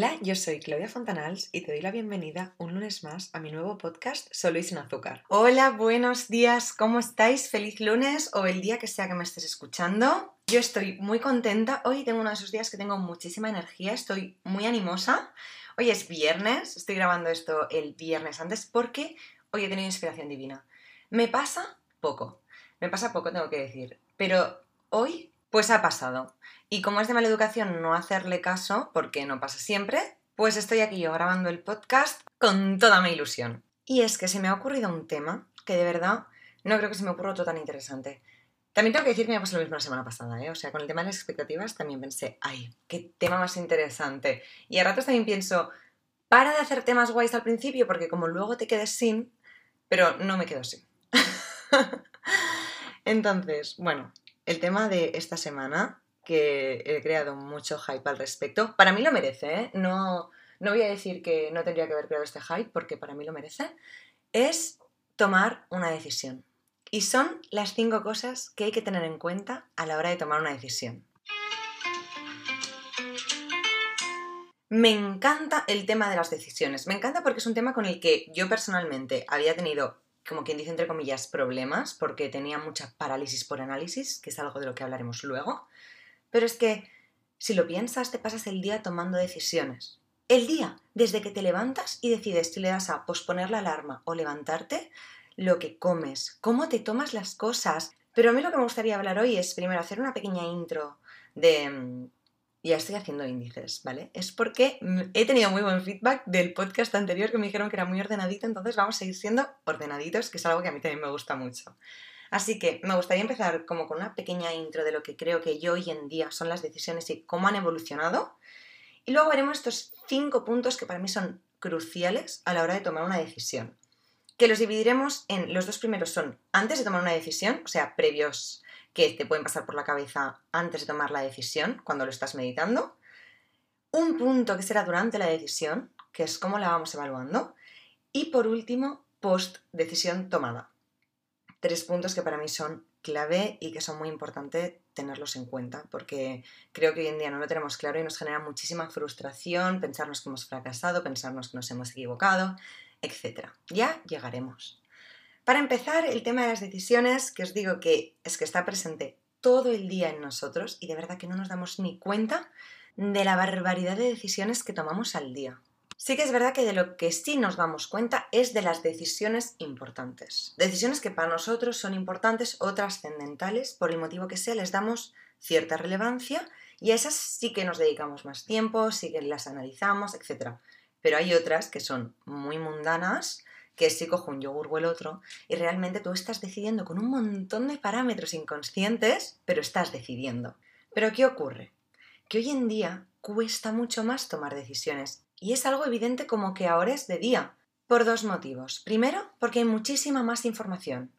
Hola, yo soy Claudia Fontanals y te doy la bienvenida un lunes más a mi nuevo podcast Solo y sin azúcar. Hola, buenos días, ¿cómo estáis? Feliz lunes o el día que sea que me estés escuchando. Yo estoy muy contenta, hoy tengo uno de esos días que tengo muchísima energía, estoy muy animosa. Hoy es viernes, estoy grabando esto el viernes antes porque hoy he tenido inspiración divina. Me pasa poco, me pasa poco tengo que decir, pero hoy pues ha pasado. Y como es de mala educación no hacerle caso, porque no pasa siempre, pues estoy aquí yo grabando el podcast con toda mi ilusión. Y es que se me ha ocurrido un tema que de verdad no creo que se me ocurra otro tan interesante. También tengo que decir que me pasó lo mismo la semana pasada, ¿eh? O sea, con el tema de las expectativas también pensé, ay, qué tema más interesante. Y a ratos también pienso, para de hacer temas guays al principio, porque como luego te quedes sin, pero no me quedo sin. Entonces, bueno, el tema de esta semana que he creado mucho hype al respecto. Para mí lo merece, ¿eh? No, no voy a decir que no tendría que haber creado este hype porque para mí lo merece. Es tomar una decisión. Y son las cinco cosas que hay que tener en cuenta a la hora de tomar una decisión. Me encanta el tema de las decisiones. Me encanta porque es un tema con el que yo personalmente había tenido como quien dice entre comillas, problemas, porque tenía mucha parálisis por análisis, que es algo de lo que hablaremos luego. Pero es que, si lo piensas, te pasas el día tomando decisiones. El día, desde que te levantas y decides si le das a posponer la alarma o levantarte, lo que comes, cómo te tomas las cosas. Pero a mí lo que me gustaría hablar hoy es primero hacer una pequeña intro de mm, ya estoy haciendo índices, ¿vale? Es porque he tenido muy buen feedback del podcast anterior que me dijeron que era muy ordenadito, entonces vamos a seguir siendo ordenaditos, que es algo que a mí también me gusta mucho. Así que me gustaría empezar como con una pequeña intro de lo que creo que yo hoy en día son las decisiones y cómo han evolucionado. Y luego veremos estos cinco puntos que para mí son cruciales a la hora de tomar una decisión. Que los dividiremos en los dos primeros son antes de tomar una decisión, o sea, previos que te pueden pasar por la cabeza antes de tomar la decisión, cuando lo estás meditando. Un punto que será durante la decisión, que es cómo la vamos evaluando. Y por último, post decisión tomada. Tres puntos que para mí son clave y que son muy importantes tenerlos en cuenta, porque creo que hoy en día no lo tenemos claro y nos genera muchísima frustración pensarnos que hemos fracasado, pensarnos que nos hemos equivocado, etc. Ya llegaremos. Para empezar, el tema de las decisiones, que os digo que es que está presente todo el día en nosotros y de verdad que no nos damos ni cuenta de la barbaridad de decisiones que tomamos al día. Sí que es verdad que de lo que sí nos damos cuenta es de las decisiones importantes. Decisiones que para nosotros son importantes o trascendentales, por el motivo que sea, les damos cierta relevancia y a esas sí que nos dedicamos más tiempo, sí que las analizamos, etc. Pero hay otras que son muy mundanas, que si cojo un yogur o el otro, y realmente tú estás decidiendo con un montón de parámetros inconscientes, pero estás decidiendo. Pero ¿qué ocurre? Que hoy en día cuesta mucho más tomar decisiones, y es algo evidente como que ahora es de día, por dos motivos. Primero, porque hay muchísima más información.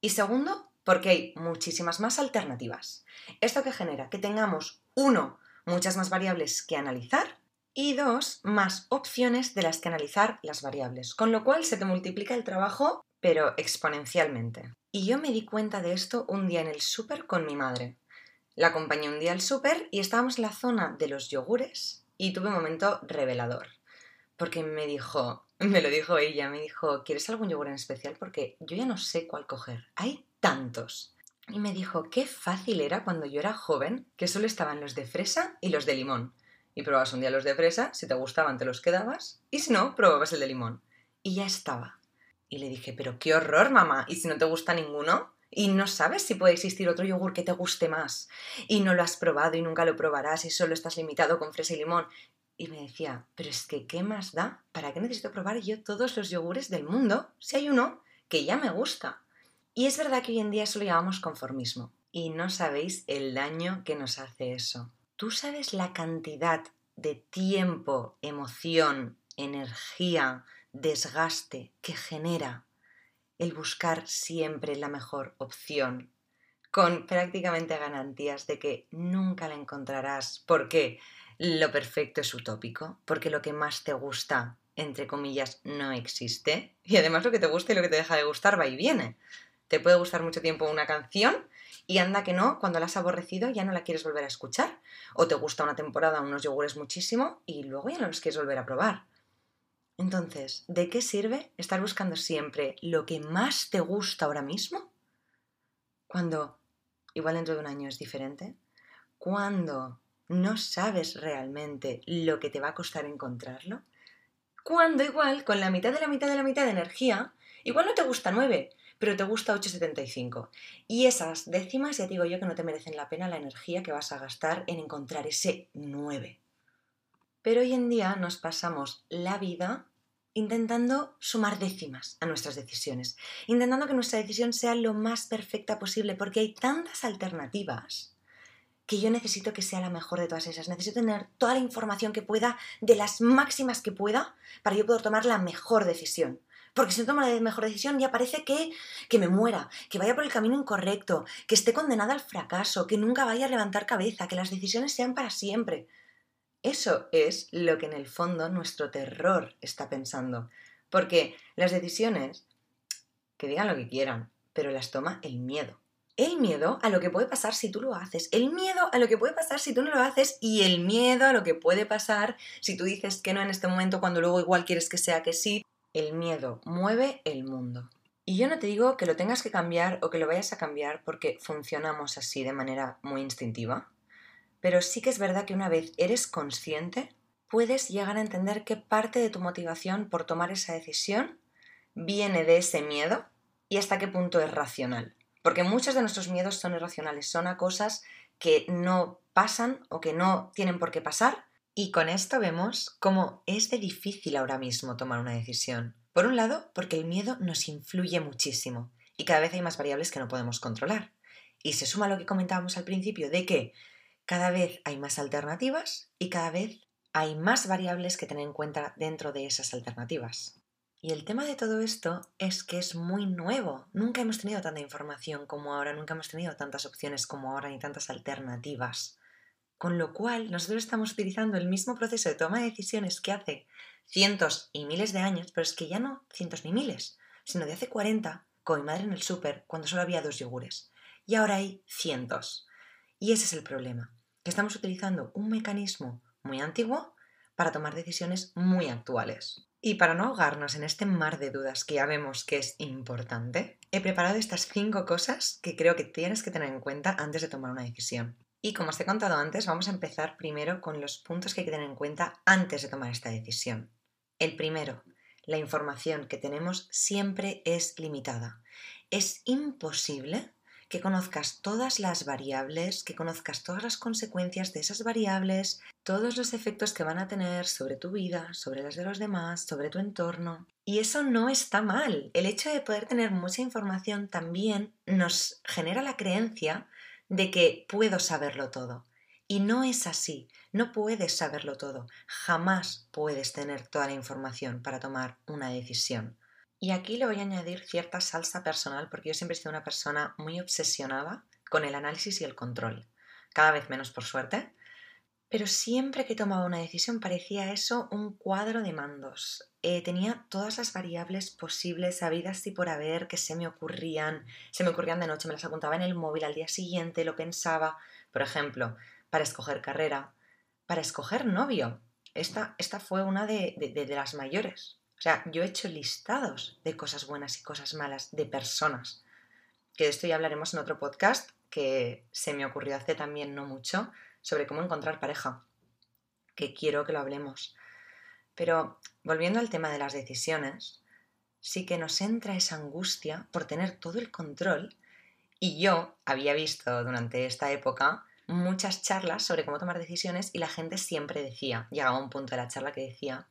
Y segundo, porque hay muchísimas más alternativas. Esto que genera que tengamos, uno, muchas más variables que analizar y dos, más opciones de las que analizar las variables, con lo cual se te multiplica el trabajo, pero exponencialmente. Y yo me di cuenta de esto un día en el súper con mi madre. La acompañé un día al súper y estábamos en la zona de los yogures y tuve un momento revelador. Porque me dijo, me lo dijo ella, me dijo, ¿quieres algún yogur en especial? Porque yo ya no sé cuál coger. Hay tantos. Y me dijo, qué fácil era cuando yo era joven, que solo estaban los de fresa y los de limón y probabas un día los de fresa, si te gustaban te los quedabas y si no, probabas el de limón. Y ya estaba. Y le dije, pero qué horror, mamá, ¿y si no te gusta ninguno? Y no sabes si puede existir otro yogur que te guste más. Y no lo has probado y nunca lo probarás y solo estás limitado con fresa y limón. Y me decía, pero es que ¿qué más da? ¿Para qué necesito probar yo todos los yogures del mundo si hay uno que ya me gusta? Y es verdad que hoy en día eso lo llamamos conformismo. Y no sabéis el daño que nos hace eso. ¿Tú sabes la cantidad de tiempo, emoción, energía, desgaste que genera el buscar siempre la mejor opción, con prácticamente garantías de que nunca la encontrarás porque lo perfecto es utópico, porque lo que más te gusta, entre comillas, no existe, y además lo que te gusta y lo que te deja de gustar va y viene. Te puede gustar mucho tiempo una canción Y anda que no, cuando la has aborrecido ya no la quieres volver a escuchar. O te gusta una temporada unos yogures muchísimo y luego ya no los quieres volver a probar. Entonces, ¿de qué sirve estar buscando siempre lo que más te gusta ahora mismo? Cuando igual dentro de un año es diferente. Cuando no sabes realmente lo que te va a costar encontrarlo. Cuando igual, con la mitad de la mitad de la mitad de energía, igual no te gusta 9, pero te gusta 8,75. Y esas décimas ya digo yo que no te merecen la pena la energía que vas a gastar en encontrar ese 9. Pero hoy en día nos pasamos la vida intentando sumar décimas a nuestras decisiones, intentando que nuestra decisión sea lo más perfecta posible, porque hay tantas alternativas que yo necesito que sea la mejor de todas esas. Necesito tener toda la información que pueda, de las máximas que pueda, para yo poder tomar la mejor decisión. Porque si no tomo la mejor decisión ya parece que, que me muera, que vaya por el camino incorrecto, que esté condenada al fracaso, que nunca vaya a levantar cabeza, que las decisiones sean para siempre. Eso es lo que en el fondo nuestro terror está pensando. Porque las decisiones, que digan lo que quieran, pero las toma el miedo. El miedo a lo que puede pasar si tú lo haces, el miedo a lo que puede pasar si tú no lo haces y el miedo a lo que puede pasar si tú dices que no en este momento cuando luego igual quieres que sea que sí. El miedo mueve el mundo. Y yo no te digo que lo tengas que cambiar o que lo vayas a cambiar porque funcionamos así de manera muy instintiva. Pero sí que es verdad que una vez eres consciente, puedes llegar a entender qué parte de tu motivación por tomar esa decisión viene de ese miedo y hasta qué punto es racional. Porque muchos de nuestros miedos son irracionales, son a cosas que no pasan o que no tienen por qué pasar. Y con esto vemos cómo es de difícil ahora mismo tomar una decisión. Por un lado, porque el miedo nos influye muchísimo y cada vez hay más variables que no podemos controlar. Y se suma lo que comentábamos al principio de que cada vez hay más alternativas y cada vez hay más variables que tener en cuenta dentro de esas alternativas. Y el tema de todo esto es que es muy nuevo. Nunca hemos tenido tanta información como ahora, nunca hemos tenido tantas opciones como ahora ni tantas alternativas. Con lo cual, nosotros estamos utilizando el mismo proceso de toma de decisiones que hace cientos y miles de años, pero es que ya no cientos ni miles, sino de hace 40, con mi madre en el súper, cuando solo había dos yogures. Y ahora hay cientos. Y ese es el problema, que estamos utilizando un mecanismo muy antiguo para tomar decisiones muy actuales. Y para no ahogarnos en este mar de dudas que ya vemos que es importante, he preparado estas cinco cosas que creo que tienes que tener en cuenta antes de tomar una decisión. Y como os he contado antes, vamos a empezar primero con los puntos que hay que tener en cuenta antes de tomar esta decisión. El primero, la información que tenemos siempre es limitada. Es imposible que conozcas todas las variables, que conozcas todas las consecuencias de esas variables, todos los efectos que van a tener sobre tu vida, sobre las de los demás, sobre tu entorno. Y eso no está mal. El hecho de poder tener mucha información también nos genera la creencia de que puedo saberlo todo. Y no es así, no puedes saberlo todo, jamás puedes tener toda la información para tomar una decisión. Y aquí le voy a añadir cierta salsa personal porque yo siempre he sido una persona muy obsesionada con el análisis y el control. Cada vez menos por suerte. Pero siempre que tomaba una decisión parecía eso un cuadro de mandos. Eh, tenía todas las variables posibles, habidas y por haber, que se me ocurrían. Se me ocurrían de noche, me las apuntaba en el móvil al día siguiente, lo pensaba. Por ejemplo, para escoger carrera, para escoger novio. Esta, esta fue una de, de las mayores. O sea, yo he hecho listados de cosas buenas y cosas malas de personas. Que de esto ya hablaremos en otro podcast que se me ocurrió hace también no mucho sobre cómo encontrar pareja. Que quiero que lo hablemos. Pero volviendo al tema de las decisiones, sí que nos entra esa angustia por tener todo el control. Y yo había visto durante esta época muchas charlas sobre cómo tomar decisiones y la gente siempre decía, llegaba un punto de la charla que decía,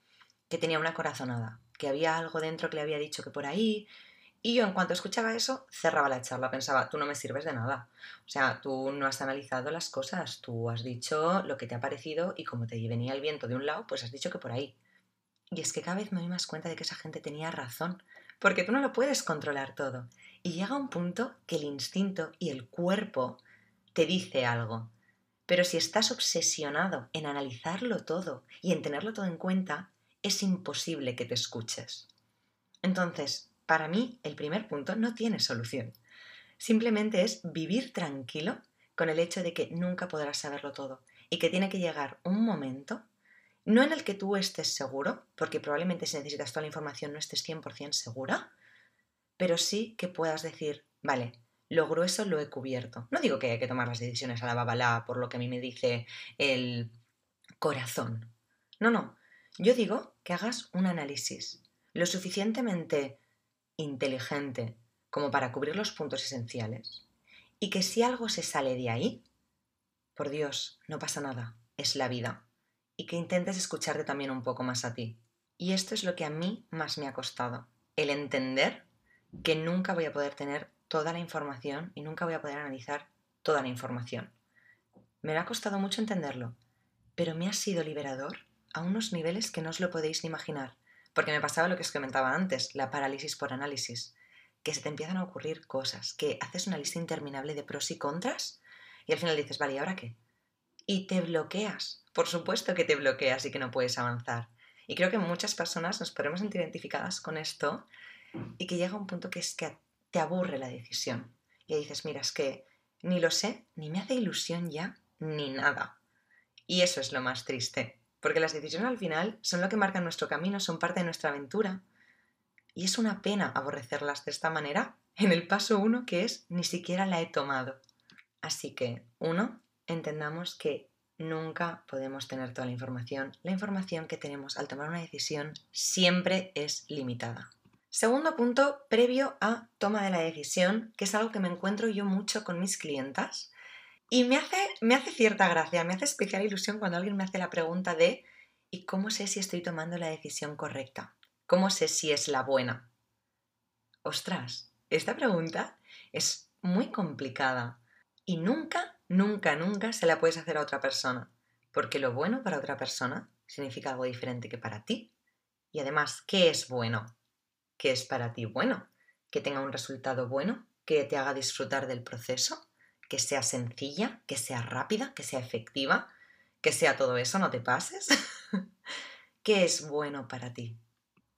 que tenía una corazonada, que había algo dentro que le había dicho que por ahí. Y yo en cuanto escuchaba eso, cerraba la charla, pensaba, tú no me sirves de nada. O sea, tú no has analizado las cosas, tú has dicho lo que te ha parecido y como te venía el viento de un lado, pues has dicho que por ahí. Y es que cada vez me doy más cuenta de que esa gente tenía razón, porque tú no lo puedes controlar todo. Y llega un punto que el instinto y el cuerpo te dice algo. Pero si estás obsesionado en analizarlo todo y en tenerlo todo en cuenta, es imposible que te escuches. Entonces, para mí, el primer punto no tiene solución. Simplemente es vivir tranquilo con el hecho de que nunca podrás saberlo todo y que tiene que llegar un momento, no en el que tú estés seguro, porque probablemente si necesitas toda la información no estés 100% segura, pero sí que puedas decir, vale, lo grueso lo he cubierto. No digo que hay que tomar las decisiones a la babalá por lo que a mí me dice el corazón. No, no. Yo digo que hagas un análisis lo suficientemente inteligente como para cubrir los puntos esenciales y que si algo se sale de ahí, por Dios, no pasa nada, es la vida. Y que intentes escucharte también un poco más a ti. Y esto es lo que a mí más me ha costado, el entender que nunca voy a poder tener toda la información y nunca voy a poder analizar toda la información. Me ha costado mucho entenderlo, pero me ha sido liberador a unos niveles que no os lo podéis ni imaginar, porque me pasaba lo que os comentaba antes, la parálisis por análisis, que se te empiezan a ocurrir cosas, que haces una lista interminable de pros y contras y al final dices, vale, ¿y ahora qué? Y te bloqueas, por supuesto que te bloqueas y que no puedes avanzar. Y creo que muchas personas nos podemos sentir identificadas con esto y que llega un punto que es que te aburre la decisión. Y dices, mira, es que ni lo sé, ni me hace ilusión ya, ni nada. Y eso es lo más triste, porque las decisiones al final son lo que marcan nuestro camino, son parte de nuestra aventura. Y es una pena aborrecerlas de esta manera en el paso uno que es ni siquiera la he tomado. Así que, uno, entendamos que nunca podemos tener toda la información. La información que tenemos al tomar una decisión siempre es limitada. Segundo punto, previo a toma de la decisión, que es algo que me encuentro yo mucho con mis clientas y me hace, me hace cierta gracia, me hace especial ilusión cuando alguien me hace la pregunta de ¿y cómo sé si estoy tomando la decisión correcta? ¿Cómo sé si es la buena? Ostras, esta pregunta es muy complicada y nunca, nunca, nunca se la puedes hacer a otra persona, porque lo bueno para otra persona significa algo diferente que para ti. Y además, ¿qué es bueno? ¿Qué es para ti bueno? Que tenga un resultado bueno, que te haga disfrutar del proceso, que sea sencilla, que sea rápida, que sea efectiva, que sea todo eso, no te pases. ¿Qué es bueno para ti?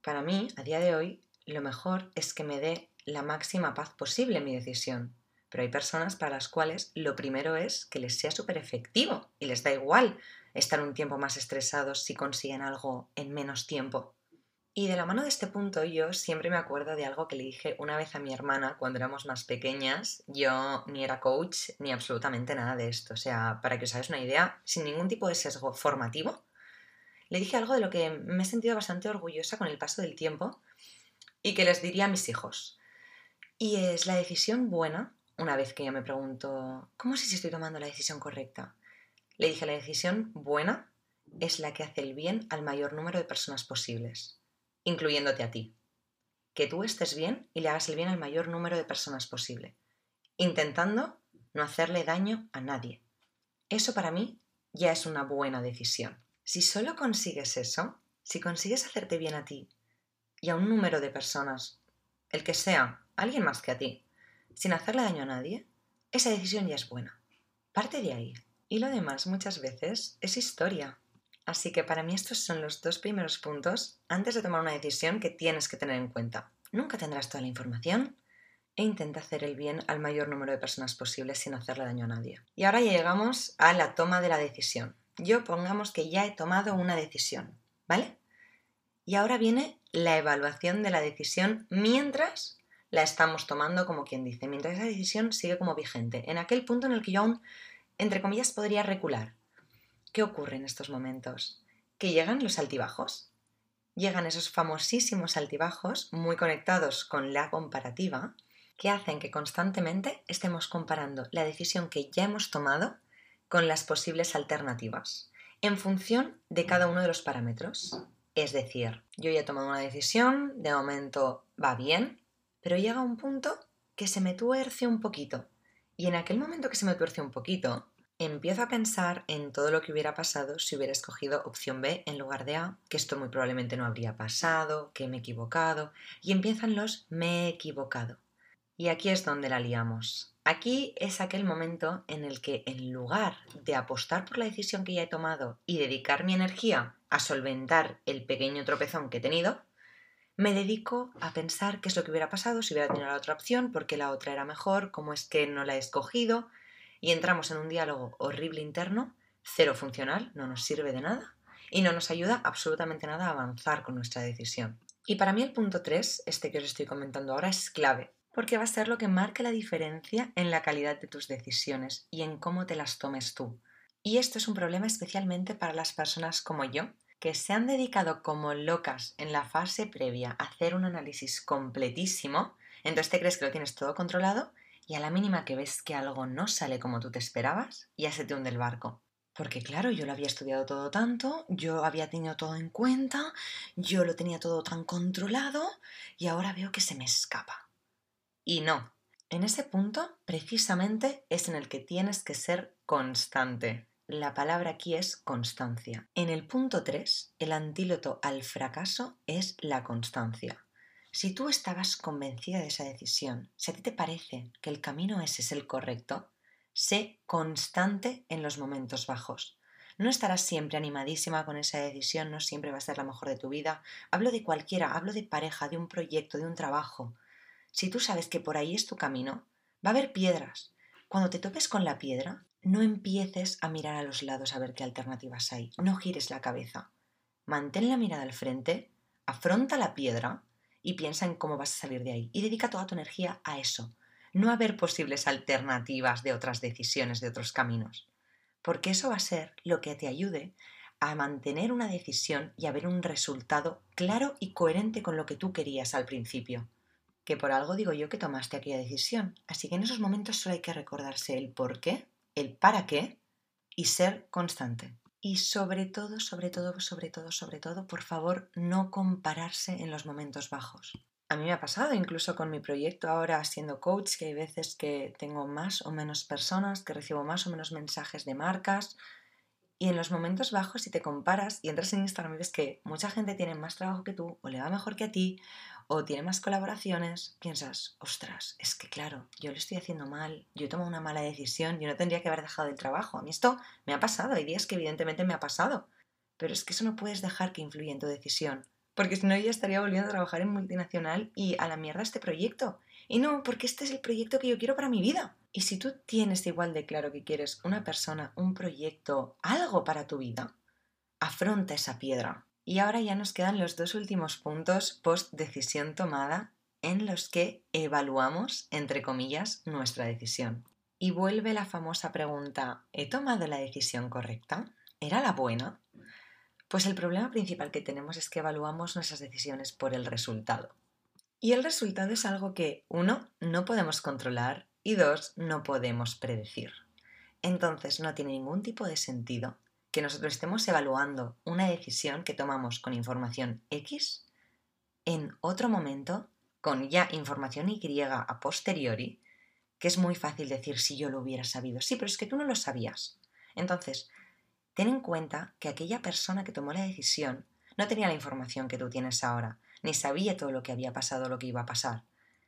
Para mí, a día de hoy, lo mejor es que me dé la máxima paz posible mi decisión. Pero hay personas para las cuales lo primero es que les sea súper efectivo y les da igual estar un tiempo más estresados si consiguen algo en menos tiempo. Y de la mano de este punto yo siempre me acuerdo de algo que le dije una vez a mi hermana cuando éramos más pequeñas. Yo ni era coach ni absolutamente nada de esto. O sea, para que os hagáis una idea, sin ningún tipo de sesgo formativo, le dije algo de lo que me he sentido bastante orgullosa con el paso del tiempo y que les diría a mis hijos. Y es la decisión buena, una vez que yo me pregunto, ¿cómo sé si estoy tomando la decisión correcta? Le dije, la decisión buena es la que hace el bien al mayor número de personas posibles incluyéndote a ti. Que tú estés bien y le hagas el bien al mayor número de personas posible, intentando no hacerle daño a nadie. Eso para mí ya es una buena decisión. Si solo consigues eso, si consigues hacerte bien a ti y a un número de personas, el que sea, alguien más que a ti, sin hacerle daño a nadie, esa decisión ya es buena. Parte de ahí. Y lo demás muchas veces es historia. Así que para mí estos son los dos primeros puntos antes de tomar una decisión que tienes que tener en cuenta. Nunca tendrás toda la información e intenta hacer el bien al mayor número de personas posible sin hacerle daño a nadie. Y ahora llegamos a la toma de la decisión. Yo pongamos que ya he tomado una decisión, ¿vale? Y ahora viene la evaluación de la decisión mientras la estamos tomando, como quien dice, mientras esa decisión sigue como vigente, en aquel punto en el que yo aún, entre comillas, podría recular ¿Qué ocurre en estos momentos? Que llegan los altibajos. Llegan esos famosísimos altibajos muy conectados con la comparativa que hacen que constantemente estemos comparando la decisión que ya hemos tomado con las posibles alternativas en función de cada uno de los parámetros. Es decir, yo ya he tomado una decisión, de momento va bien, pero llega un punto que se me tuerce un poquito. Y en aquel momento que se me tuerce un poquito, Empiezo a pensar en todo lo que hubiera pasado si hubiera escogido opción B en lugar de A, que esto muy probablemente no habría pasado, que me he equivocado, y empiezan los me he equivocado. Y aquí es donde la liamos. Aquí es aquel momento en el que en lugar de apostar por la decisión que ya he tomado y dedicar mi energía a solventar el pequeño tropezón que he tenido, me dedico a pensar qué es lo que hubiera pasado si hubiera tenido la otra opción, por qué la otra era mejor, cómo es que no la he escogido, y entramos en un diálogo horrible interno, cero funcional, no nos sirve de nada y no nos ayuda absolutamente nada a avanzar con nuestra decisión. Y para mí el punto 3, este que os estoy comentando ahora, es clave, porque va a ser lo que marque la diferencia en la calidad de tus decisiones y en cómo te las tomes tú. Y esto es un problema especialmente para las personas como yo, que se han dedicado como locas en la fase previa a hacer un análisis completísimo, entonces te crees que lo tienes todo controlado y a la mínima que ves que algo no sale como tú te esperabas, ya se te hunde el barco. Porque claro, yo lo había estudiado todo tanto, yo había tenido todo en cuenta, yo lo tenía todo tan controlado y ahora veo que se me escapa. Y no, en ese punto precisamente es en el que tienes que ser constante. La palabra aquí es constancia. En el punto 3, el antíloto al fracaso es la constancia. Si tú estabas convencida de esa decisión, si a ti te parece que el camino ese es el correcto, sé constante en los momentos bajos. No estarás siempre animadísima con esa decisión, no siempre va a ser la mejor de tu vida. Hablo de cualquiera, hablo de pareja, de un proyecto, de un trabajo. Si tú sabes que por ahí es tu camino, va a haber piedras. Cuando te topes con la piedra, no empieces a mirar a los lados a ver qué alternativas hay. No gires la cabeza. Mantén la mirada al frente, afronta la piedra y piensa en cómo vas a salir de ahí. Y dedica toda tu energía a eso. No a ver posibles alternativas de otras decisiones, de otros caminos. Porque eso va a ser lo que te ayude a mantener una decisión y a ver un resultado claro y coherente con lo que tú querías al principio. Que por algo digo yo que tomaste aquella decisión. Así que en esos momentos solo hay que recordarse el por qué el para qué y ser constante. Y sobre todo, sobre todo, sobre todo, sobre todo, por favor, no compararse en los momentos bajos. A mí me ha pasado, incluso con mi proyecto ahora siendo coach, que hay veces que tengo más o menos personas, que recibo más o menos mensajes de marcas, y en los momentos bajos, si te comparas y entras en Instagram y ves que mucha gente tiene más trabajo que tú, o le va mejor que a ti, o tiene más colaboraciones, piensas, ostras, es que claro, yo lo estoy haciendo mal, yo tomo una mala decisión, yo no tendría que haber dejado el trabajo. A mí esto me ha pasado, hay días que evidentemente me ha pasado, pero es que eso no puedes dejar que influya en tu decisión, porque si no yo estaría volviendo a trabajar en multinacional y a la mierda este proyecto. Y no, porque este es el proyecto que yo quiero para mi vida. Y si tú tienes igual de claro que quieres una persona, un proyecto, algo para tu vida, afronta esa piedra. Y ahora ya nos quedan los dos últimos puntos post decisión tomada en los que evaluamos, entre comillas, nuestra decisión. Y vuelve la famosa pregunta, ¿he tomado la decisión correcta? ¿Era la buena? Pues el problema principal que tenemos es que evaluamos nuestras decisiones por el resultado. Y el resultado es algo que, uno, no podemos controlar y dos, no podemos predecir. Entonces no tiene ningún tipo de sentido que nosotros estemos evaluando una decisión que tomamos con información X en otro momento con ya información Y a posteriori, que es muy fácil decir si yo lo hubiera sabido. Sí, pero es que tú no lo sabías. Entonces, ten en cuenta que aquella persona que tomó la decisión no tenía la información que tú tienes ahora, ni sabía todo lo que había pasado, lo que iba a pasar.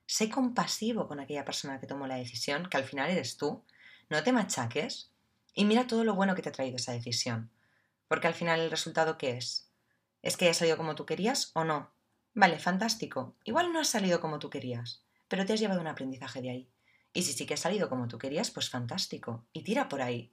Sé compasivo con aquella persona que tomó la decisión, que al final eres tú. No te machaques y mira todo lo bueno que te ha traído esa decisión. Porque al final el resultado ¿qué es? ¿Es que haya salido como tú querías o no? Vale, fantástico. Igual no ha salido como tú querías, pero te has llevado un aprendizaje de ahí. Y si sí que ha salido como tú querías, pues fantástico. Y tira por ahí.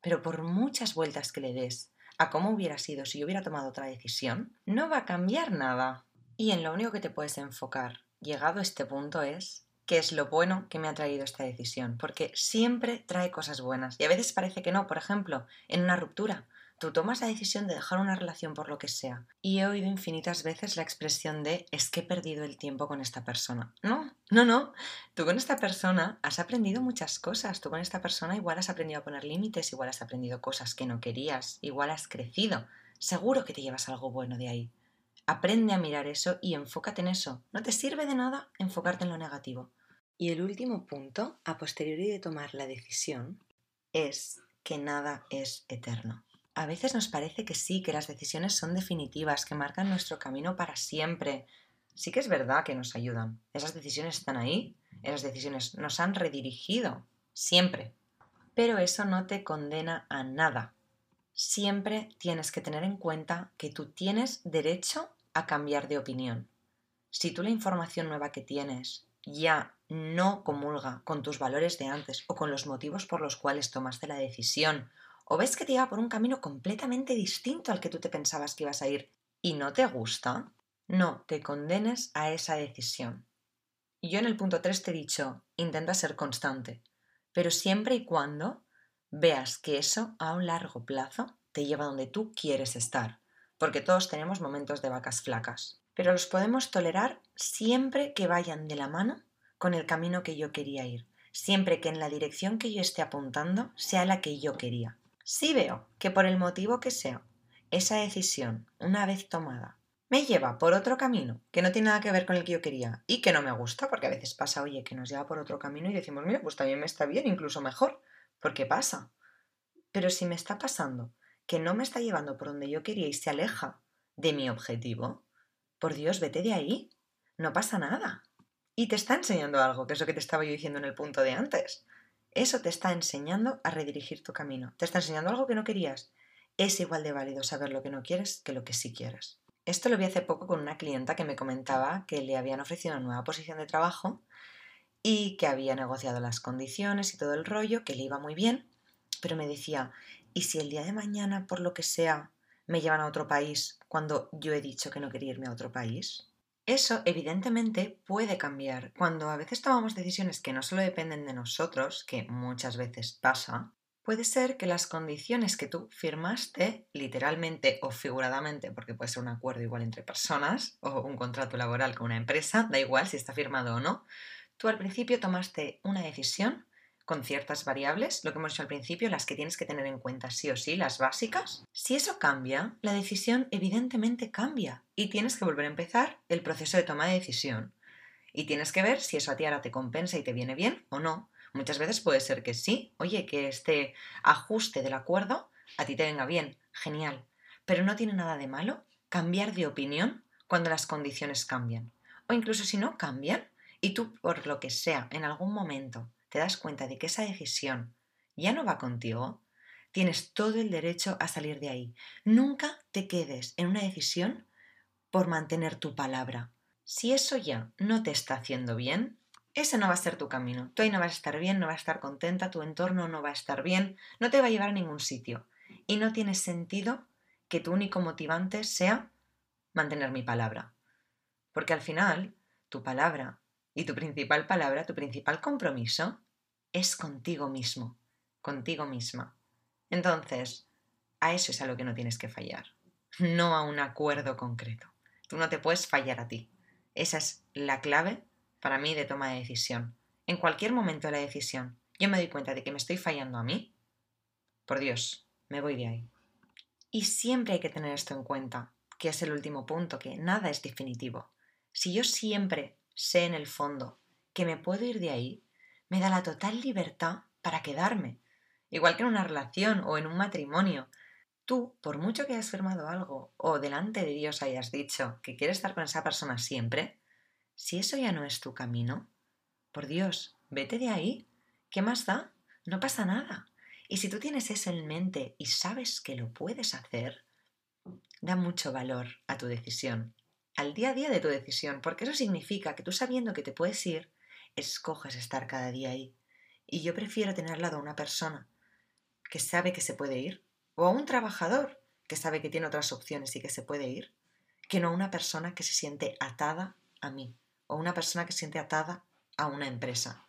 Pero por muchas vueltas que le des a cómo hubiera sido si yo hubiera tomado otra decisión, no va a cambiar nada. Y en lo único que te puedes enfocar, llegado a este punto, es qué es lo bueno que me ha traído esta decisión, porque siempre trae cosas buenas. Y a veces parece que no, por ejemplo, en una ruptura. Tú tomas la decisión de dejar una relación por lo que sea. Y he oído infinitas veces la expresión de es que he perdido el tiempo con esta persona. No, no, no. Tú con esta persona has aprendido muchas cosas. Tú con esta persona igual has aprendido a poner límites, igual has aprendido cosas que no querías, igual has crecido. Seguro que te llevas algo bueno de ahí. Aprende a mirar eso y enfócate en eso. No te sirve de nada enfocarte en lo negativo. Y el último punto, a posteriori de tomar la decisión, es que nada es eterno. A veces nos parece que sí, que las decisiones son definitivas, que marcan nuestro camino para siempre. Sí que es verdad que nos ayudan. Esas decisiones están ahí, esas decisiones nos han redirigido, siempre. Pero eso no te condena a nada. Siempre tienes que tener en cuenta que tú tienes derecho a cambiar de opinión. Si tú la información nueva que tienes ya no comulga con tus valores de antes o con los motivos por los cuales tomaste la decisión, o ves que te lleva por un camino completamente distinto al que tú te pensabas que ibas a ir y no te gusta, no te condenes a esa decisión. Yo en el punto 3 te he dicho, intenta ser constante, pero siempre y cuando veas que eso a un largo plazo te lleva donde tú quieres estar, porque todos tenemos momentos de vacas flacas, pero los podemos tolerar siempre que vayan de la mano con el camino que yo quería ir, siempre que en la dirección que yo esté apuntando sea la que yo quería. Si veo que por el motivo que sea, esa decisión, una vez tomada, me lleva por otro camino que no tiene nada que ver con el que yo quería y que no me gusta, porque a veces pasa, oye, que nos lleva por otro camino y decimos, mira, pues también me está bien, incluso mejor, porque pasa. Pero si me está pasando que no me está llevando por donde yo quería y se aleja de mi objetivo, por Dios, vete de ahí, no pasa nada. Y te está enseñando algo, que es lo que te estaba yo diciendo en el punto de antes. Eso te está enseñando a redirigir tu camino. Te está enseñando algo que no querías. Es igual de válido saber lo que no quieres que lo que sí quieres. Esto lo vi hace poco con una clienta que me comentaba que le habían ofrecido una nueva posición de trabajo y que había negociado las condiciones y todo el rollo, que le iba muy bien, pero me decía, ¿y si el día de mañana, por lo que sea, me llevan a otro país cuando yo he dicho que no quería irme a otro país? Eso evidentemente puede cambiar. Cuando a veces tomamos decisiones que no solo dependen de nosotros, que muchas veces pasa, puede ser que las condiciones que tú firmaste, literalmente o figuradamente, porque puede ser un acuerdo igual entre personas o un contrato laboral con una empresa, da igual si está firmado o no, tú al principio tomaste una decisión con ciertas variables, lo que hemos dicho al principio, las que tienes que tener en cuenta sí o sí, las básicas. Si eso cambia, la decisión evidentemente cambia y tienes que volver a empezar el proceso de toma de decisión. Y tienes que ver si eso a ti ahora te compensa y te viene bien o no. Muchas veces puede ser que sí, oye, que este ajuste del acuerdo a ti te venga bien, genial, pero no tiene nada de malo cambiar de opinión cuando las condiciones cambian. O incluso si no cambian y tú por lo que sea en algún momento te das cuenta de que esa decisión ya no va contigo, tienes todo el derecho a salir de ahí. Nunca te quedes en una decisión por mantener tu palabra. Si eso ya no te está haciendo bien, ese no va a ser tu camino. Tú ahí no vas a estar bien, no vas a estar contenta, tu entorno no va a estar bien, no te va a llevar a ningún sitio. Y no tiene sentido que tu único motivante sea mantener mi palabra. Porque al final, tu palabra y tu principal palabra, tu principal compromiso, es contigo mismo, contigo misma. Entonces, a eso es a lo que no tienes que fallar, no a un acuerdo concreto. Tú no te puedes fallar a ti. Esa es la clave para mí de toma de decisión. En cualquier momento de la decisión, yo me doy cuenta de que me estoy fallando a mí, por Dios, me voy de ahí. Y siempre hay que tener esto en cuenta, que es el último punto, que nada es definitivo. Si yo siempre sé en el fondo que me puedo ir de ahí, me da la total libertad para quedarme. Igual que en una relación o en un matrimonio. Tú, por mucho que hayas firmado algo o delante de Dios hayas dicho que quieres estar con esa persona siempre, si eso ya no es tu camino, por Dios, vete de ahí. ¿Qué más da? No pasa nada. Y si tú tienes eso en mente y sabes que lo puedes hacer, da mucho valor a tu decisión, al día a día de tu decisión, porque eso significa que tú sabiendo que te puedes ir, escoges estar cada día ahí. Y yo prefiero tener al lado a una persona que sabe que se puede ir, o a un trabajador que sabe que tiene otras opciones y que se puede ir, que no a una persona que se siente atada a mí o una persona que se siente atada a una empresa.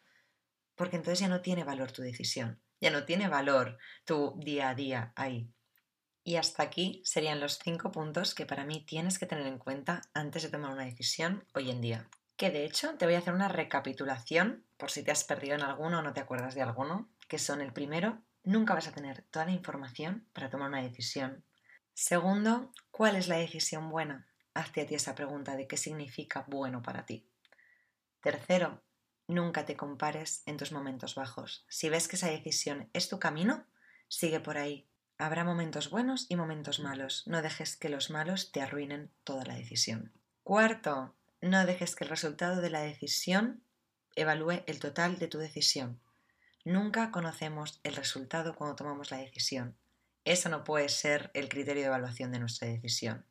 Porque entonces ya no tiene valor tu decisión, ya no tiene valor tu día a día ahí. Y hasta aquí serían los cinco puntos que para mí tienes que tener en cuenta antes de tomar una decisión hoy en día. Que de hecho te voy a hacer una recapitulación por si te has perdido en alguno o no te acuerdas de alguno, que son el primero, nunca vas a tener toda la información para tomar una decisión. Segundo, ¿cuál es la decisión buena? Hazte a ti esa pregunta de qué significa bueno para ti. Tercero, nunca te compares en tus momentos bajos. Si ves que esa decisión es tu camino, sigue por ahí. Habrá momentos buenos y momentos malos. No dejes que los malos te arruinen toda la decisión. Cuarto, no dejes que el resultado de la decisión evalúe el total de tu decisión. Nunca conocemos el resultado cuando tomamos la decisión. Eso no puede ser el criterio de evaluación de nuestra decisión.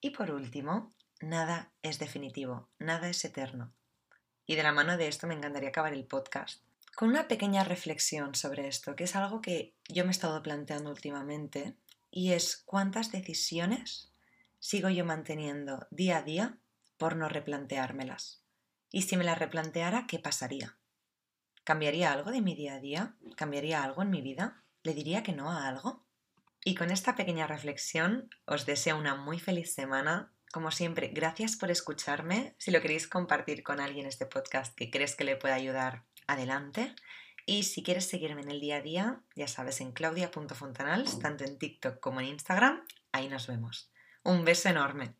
Y por último, nada es definitivo, nada es eterno. Y de la mano de esto me encantaría acabar el podcast con una pequeña reflexión sobre esto, que es algo que yo me he estado planteando últimamente, y es cuántas decisiones sigo yo manteniendo día a día por no replanteármelas. Y si me las replanteara, ¿qué pasaría? ¿Cambiaría algo de mi día a día? ¿Cambiaría algo en mi vida? ¿Le diría que no a algo? Y con esta pequeña reflexión os deseo una muy feliz semana. Como siempre, gracias por escucharme. Si lo queréis compartir con alguien este podcast que crees que le pueda ayudar, adelante. Y si quieres seguirme en el día a día, ya sabes, en claudia.fontanals, tanto en TikTok como en Instagram, ahí nos vemos. Un beso enorme.